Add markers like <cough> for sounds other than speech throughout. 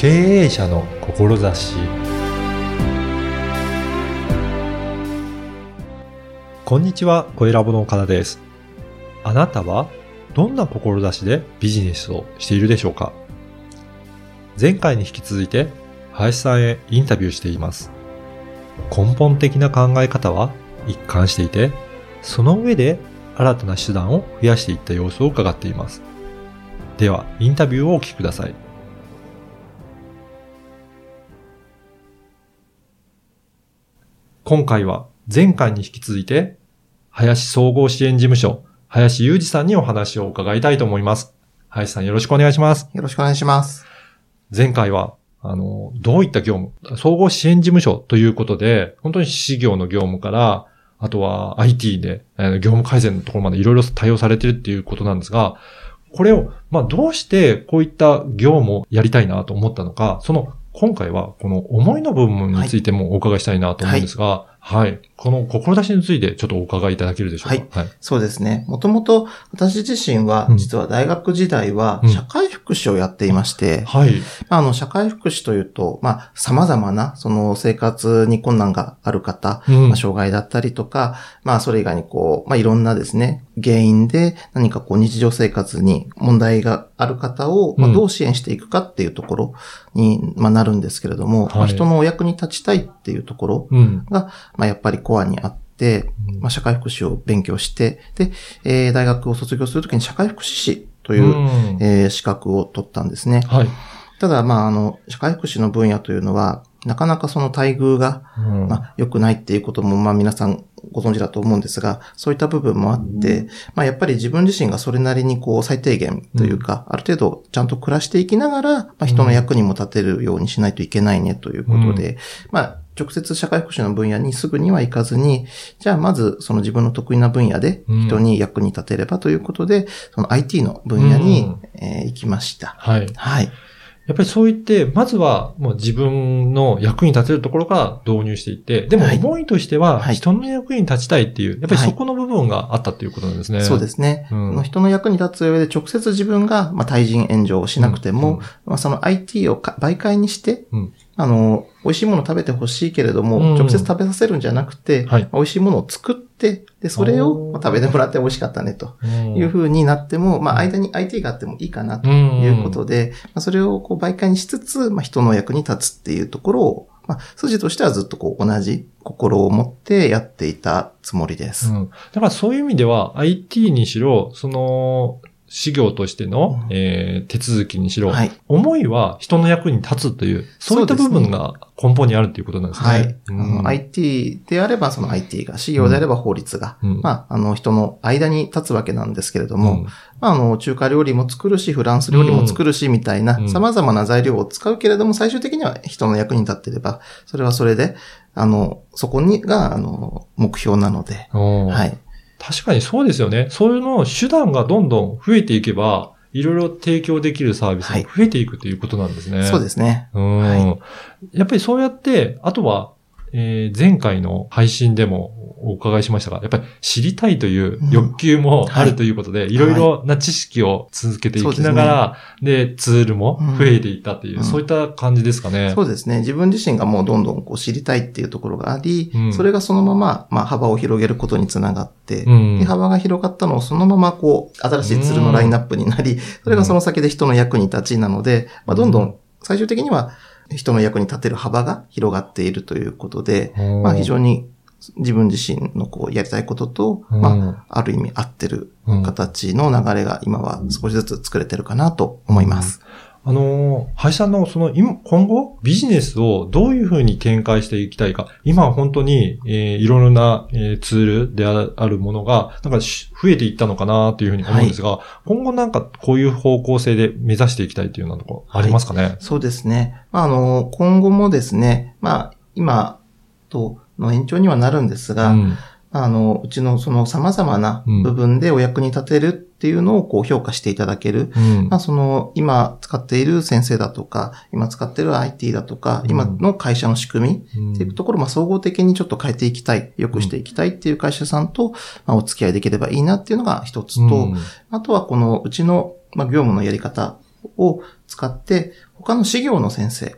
経営者の志こんにちは、小ラボの岡田です。あなたはどんな志でビジネスをしているでしょうか？前回に引き続いて、林さんへインタビューしています。根本的な考え方は一貫していて、その上で新たな手段を増やしていった様子を伺っています。では、インタビューをお聞きください。今回は前回に引き続いて、林総合支援事務所、林裕二さんにお話を伺いたいと思います。林さんよろしくお願いします。よろしくお願いします。前回は、あの、どういった業務、総合支援事務所ということで、本当に事業の業務から、あとは IT で、えー業務改善のところまでいろいろ対応されてるっていうことなんですが、これを、まあ、どうしてこういった業務をやりたいなと思ったのか、その、今回はこの思いの部分についてもお伺いしたいなと思うんですが、はい。この志についてちょっとお伺いいただけるでしょうか？はい。そうですね。もともと私自身はうん、実は大学時代はうん社会福祉をやっていまして、はい。まああの、社会福祉というと、まあ、様々な、その生活に困難がある方、うんまあ、障害だったりとか、まあ、それ以外にこう、まあ、いろんなですね、原因で何かこう、日常生活に問題がある方を、まあ、うんどう支援していくかっていうところに、まあ、なるんですけれども、はいまあ、人のお役に立ちたいっていうところうん。が、まあ、やっぱりコアにあって、まあ、社会福祉を勉強して、で、えー大学を卒業するときに社会福祉士という、うんえー資格を取ったんですね。はい。ただ、まあ、あの、社会福祉の分野というのは、なかなかその待遇が、うんまあ、良くないっていうことも、まあ、皆さんご存知だと思うんですが、そういった部分もあって、まあ、やっぱり自分自身がそれなりにこう、最低限というか、ある程度ちゃんと暮らしていきながら、まあ、人の役にも立てるようにしないといけないねということで、まあ、直接社会福祉の分野にすぐには行かずに、じゃあまずその自分の得意な分野で人に役に立てればということで、その IT の分野に、うんえー行きました。はい。はい。やっぱりそう言って、まずはもう自分の役に立てるところから導入していって、でもはい思いとしてははい。人の役に立ちたいっていう、やっぱりはい。そこの部分があったっていうことなんですね。。そうですすね。うん。人の役に立つ上で直接自分が、まあ、対人援助をしなくても、うん。まあ、その IT をか媒介にして、うん。あの、美味しいものを食べてほしいけれども、うん。直接食べさせるんじゃなくて、はい。美味しいものを作って、で、それをまあ食べてもらって美味しかったね、とうんいう風になっても、まあ、間に IT があってもいいかな、とうんいうことで、まあ、それをこう媒介にしつつ、まあ、人の役に立つっていうところを、まあ、筋としてはずっとこう同じ心を持ってやっていたつもりです。うん。だからそういう意味では IT にしろ、その、事業としての、うん。えー手続きにしろ、はい。思いは人の役に立つという、そういった部分が根本にあるっていうことなんですね。はい。あうん。の IT であればその IT が、事業であれば法律が、うん。まあ、あの、人の間に立つわけなんですけれども、うん。まあ、あの、中華料理も作るし、フランス料理も作るし、みたいなう、ん。様々な材料を使うけれども、最終的には人の役に立っていれば、それはそれで、あの、そこにが、あの、目標なので、うんはい。確かにそうですよね。そういうの手段がどんどん増えていけば、いろいろ提供できるサービスが増えていくということなんですね。そうですね。うん、はやっぱりそうやって、あとは、えー前回の配信でもお伺いしましたが、やっぱり知りたいという欲求もあるということで、い。ろいろな知識を続けていきながら、でツールも増えていったっていう、うん。そういった感じですかね。そうですね。自分自身がもうどんどんこう知りたいっていうところがあり、うん。それがそのまま、まあ、幅を広げることにつながって、うん。で幅が広がったのをそのままこう、新しいツールのラインナップになり、それがその先で人の役に立ちなので、まあ、どんどん最終的には人の役に立てる幅が広がっているということで、うんまあ非常に自分自身のこうやりたいことと、うん。まあある意味合ってる形の流れが今は少しずつ作れてるかなと思います。あのー、林さんのその今、今後ビジネスをどういうふうに展開していきたいか。今は本当に、えーいろいろな、えーツールでああるものが、なんかし増えていったのかなというふうに思うんですが、今後なんかこういう方向性で目指していきたいというようなところありますかね、そうですね。まあ、あの、今後もですね、まあ、今との延長にはなるんですが、うん。あの、うちのその様々な部分でお役に立てるっていうのをこう評価していただける。うんまあ、その、今使っている先生だとか、今使っている IT だとか、うん今の会社の仕組みうんっていうところを、まあ、総合的にちょっと変えていきたい、良くしていきたいっていう会社さんと、まあ、お付き合いできればいいなっていうのが一つと、うんあとはこのうちの、まあ、業務のやり方を使って、他の事業の先生、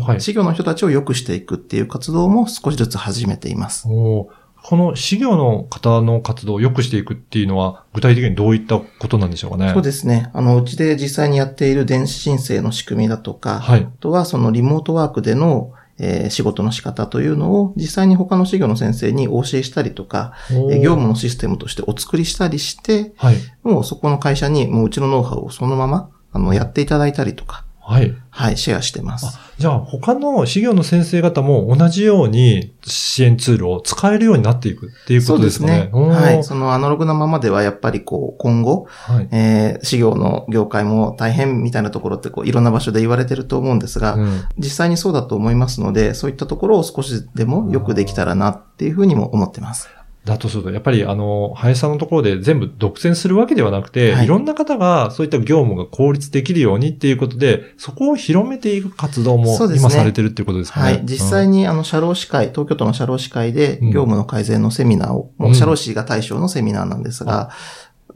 はい。事業の人たちを良くしていくっていう活動も少しずつ始めています。おーこの事業の方の活動を良くしていくっていうのは、具体的にどういったことなんでしょうかね？そうですね。あの、うちで実際にやっている電子申請の仕組みだとか、はい。あとはそのリモートワークでの、えー仕事の仕方というのを実際に他の事業の先生にお教えしたりとか、えー業務のシステムとしてお作りしたりして、はい。もうそこの会社にもううちのノウハウをそのまま、あの、やっていただいたりとか、はい。はい、シェアしてます。あ、じゃあ他の事業の先生方も同じように支援ツールを使えるようになっていくっていうことですかね。おーはい。そのアナログなままではやっぱりこう、今後、はい。えー、事業の業界も大変みたいなところってこう、いろんな場所で言われてると思うんですが、うん実際にそうだと思いますので、そういったところを少しでもよくできたらなっていうふうにも思ってます。だとすると、やっぱりあの、林さんのところで全部独占するわけではなくて、はい。い、ろんな方がそういった業務が効率できるようにっていうことで、そこを広めていく活動も今されてるっていうことですかね。はい。実際にあの、社労士会、東京都の社労士会でうん。業務の改善のセミナーを、もううん社労士が対象のセミナーなんですが、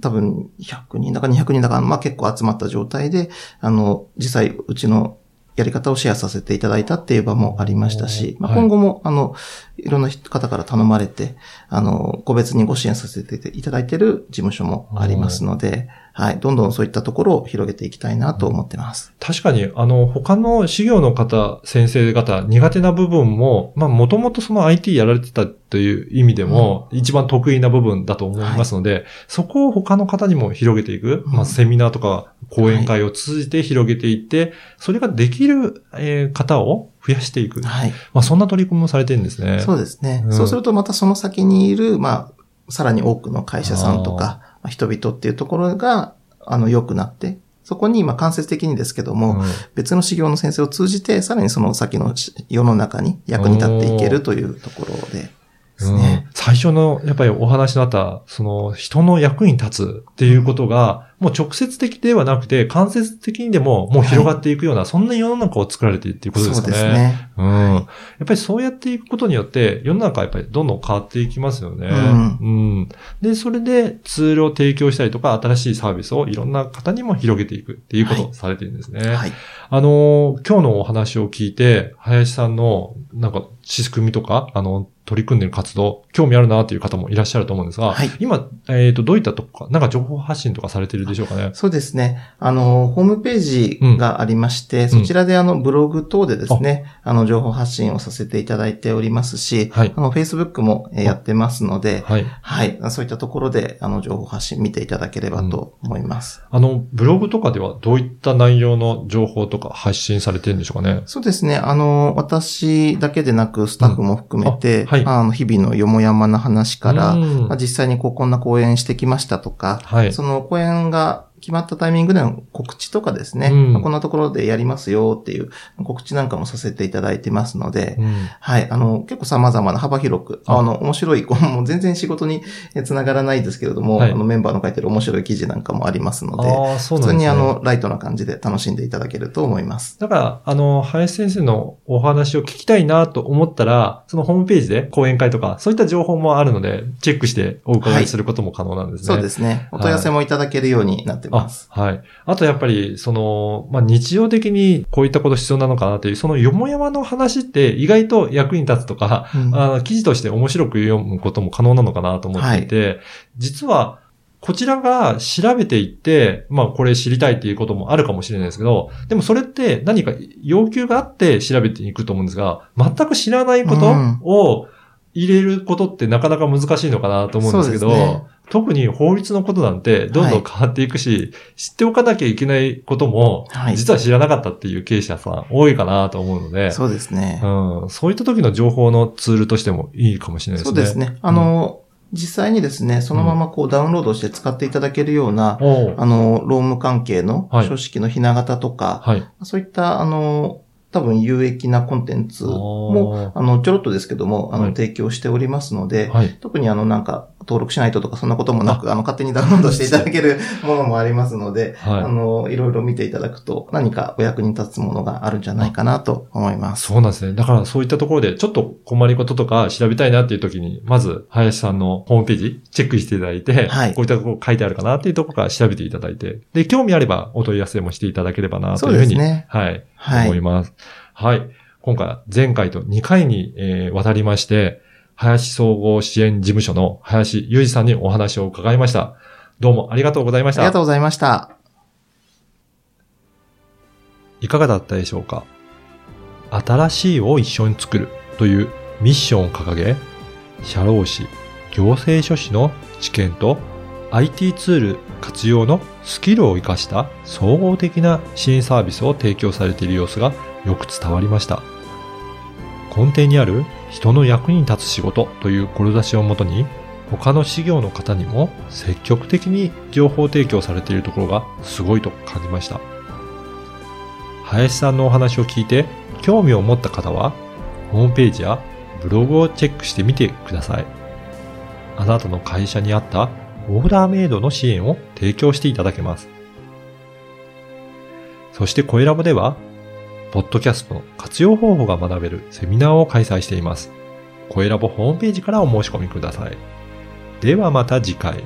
多分100人だか200人だか、まあ結構集まった状態で、あの、実際うちのやり方をシェアさせていただいたっていう場もありましたし、まあ、はい。今後も、あの、いろんな方から頼まれて、あの、個別にご支援させていただいている事務所もありますので、はい。どんどんそういったところを広げていきたいなと思ってます。確かに、あの、他の事業の方、先生方、苦手な部分も、まあ、もともとその IT やられてたという意味でも、一番得意な部分だと思いますので、そこを他の方にも広げていく、うんまあ、セミナーとか講演会を通じて広げていって、それができる、えー方を増やしていく。はい。まあ、そんな取り組みもされてるんですね。そうですね。うんそうするとまたその先にいる、まあ、さらに多くの会社さんとか、まあ人々っていうところが、あの、良くなって、そこに、まあ、間接的にですけども、うん別の修行の先生を通じて、さらにその先のし世の中に役に立っていけるというところでですね。うん最初の、やっぱりお話のあった、その人の役に立つっていうことが、もう直接的ではなくて、間接的にでももう広がっていくような、そんな世の中を作られているっていうことですそう。ですね。うん。やっぱりそうやっていくことによって、世の中はやっぱりどんどん変わっていきますよね。うんうんで、それでツールを提供したりとか、新しいサービスをいろんな方にも広げていくっていうことをされているんですね。はい。あのー今日のお話を聞いて、林さんの、なんか、仕組みとか、あの、取り組んでる活動、興味あるなという方もいらっしゃると思うんですが、はい今、えっ、と、どういったとこか、なんか情報発信とかされてるでしょうかね？そうですね。あの、ホームページがありまして、そちらであの、ブログ等でですね、あの、情報発信をさせていただいておりますし、はいあの、Facebook もえーやってますので、はい。はい。そういったところで、あの、情報発信見ていただければと思います。あの、ブログとかではどういった内容の情報とか発信されてるんでしょうかね？そうですね。あの、私だけでなく、スタッフも含めて、うんあはいあの、日々のよもやまな話から、うんまあ、実際にこう、こんな講演してきましたとか、はい。その講演が決まったタイミングでの告知とかですね、うんまあこんなところでやりますよっていう告知なんかもさせていただいてますので、うんはい、あの、結構様々な幅広く、ああの、面白い、<laughs> もう全然仕事にえつながらないですけれども、はいあの、メンバーの書いてる面白い記事なんかもありますので、ですね。通にあの、ライトな感じで楽しんでいただけると思います。だから、あの、林先生のお話を聞きたいなと思ったら、そのホームページで講演会とか、そういった情報もあるので、チェックしてお伺いすることも可能なんですね。そうですね。お問い合わせもいただけるようになってまあす。、はい。あとやっぱり、その、まあ、日常的にこういったこと必要なのかなという、そのよもやまの話って意外と役に立つとか、うんあの記事として面白く読むことも可能なのかなと思っていて、実は、こちらが調べていって、まあこれ知りたいっていうこともあるかもしれないですけど、でもそれって何か要求があって調べていくと思うんですが、全く知らないことうんを入れることってなかなか難しいのかなと思うんですけど、そうですね特に法律のことなんてどんどん変わっていくし、知っておかなきゃいけないことも、はい実は知らなかったっていう経営者さん多いかなと思うので、そうですね。うん、そういった時の情報のツールとしてもいいかもしれないですね。そうですね。あの、実際にですね、そのままこうダウンロードして使っていただけるような、おうあの、労務関係のはい書式のひな形とか、はい。そういった、あの、多分有益なコンテンツも、ああの、ちょろっとですけども、あの、はい提供しておりますので、はい。特にあの、なんか、登録しないととかそんなこともなく、あの、勝手にダウンロードしていただける <laughs> ものもありますので、はいあの、いろいろ見ていただくと何かお役に立つものがあるんじゃないかなと思います。そうなんですね。だからそういったところで、ちょっと困りごととか調べたいなっていう時に、まず、林さんのホームページ、チェックしていただいて、はいこういったところ書いてあるかなっていうところから調べていただいて、で、興味あればお問い合わせもしていただければなというふうに、ですね。はい、はい思います。はい。今回は前回と2回に、えーわたりまして、林総合支援事務所の林裕二さんにお話を伺いました。どうもありがとうございました。ありがとうございました。いかがだったでしょうか？新しいを一緒に作るというミッションを掲げ、社労士、行政書士の知見と IT ツール活用のスキルを活かした総合的な支援サービスを提供されている様子がよく伝わりました。根底にある人の役に立つ仕事という志をもとに他の事業の方にも積極的に情報提供されているところがすごいと感じました。林さんのお話を聞いて興味を持った方は、ホームページやブログをチェックしてみてください。あなたの会社に合ったオーダーメイドの支援を提供していただけます。そして声ラボでは、ポッドキャストの活用方法が学べるセミナーを開催しています。声ラボホームページからお申し込みください。ではまた次回。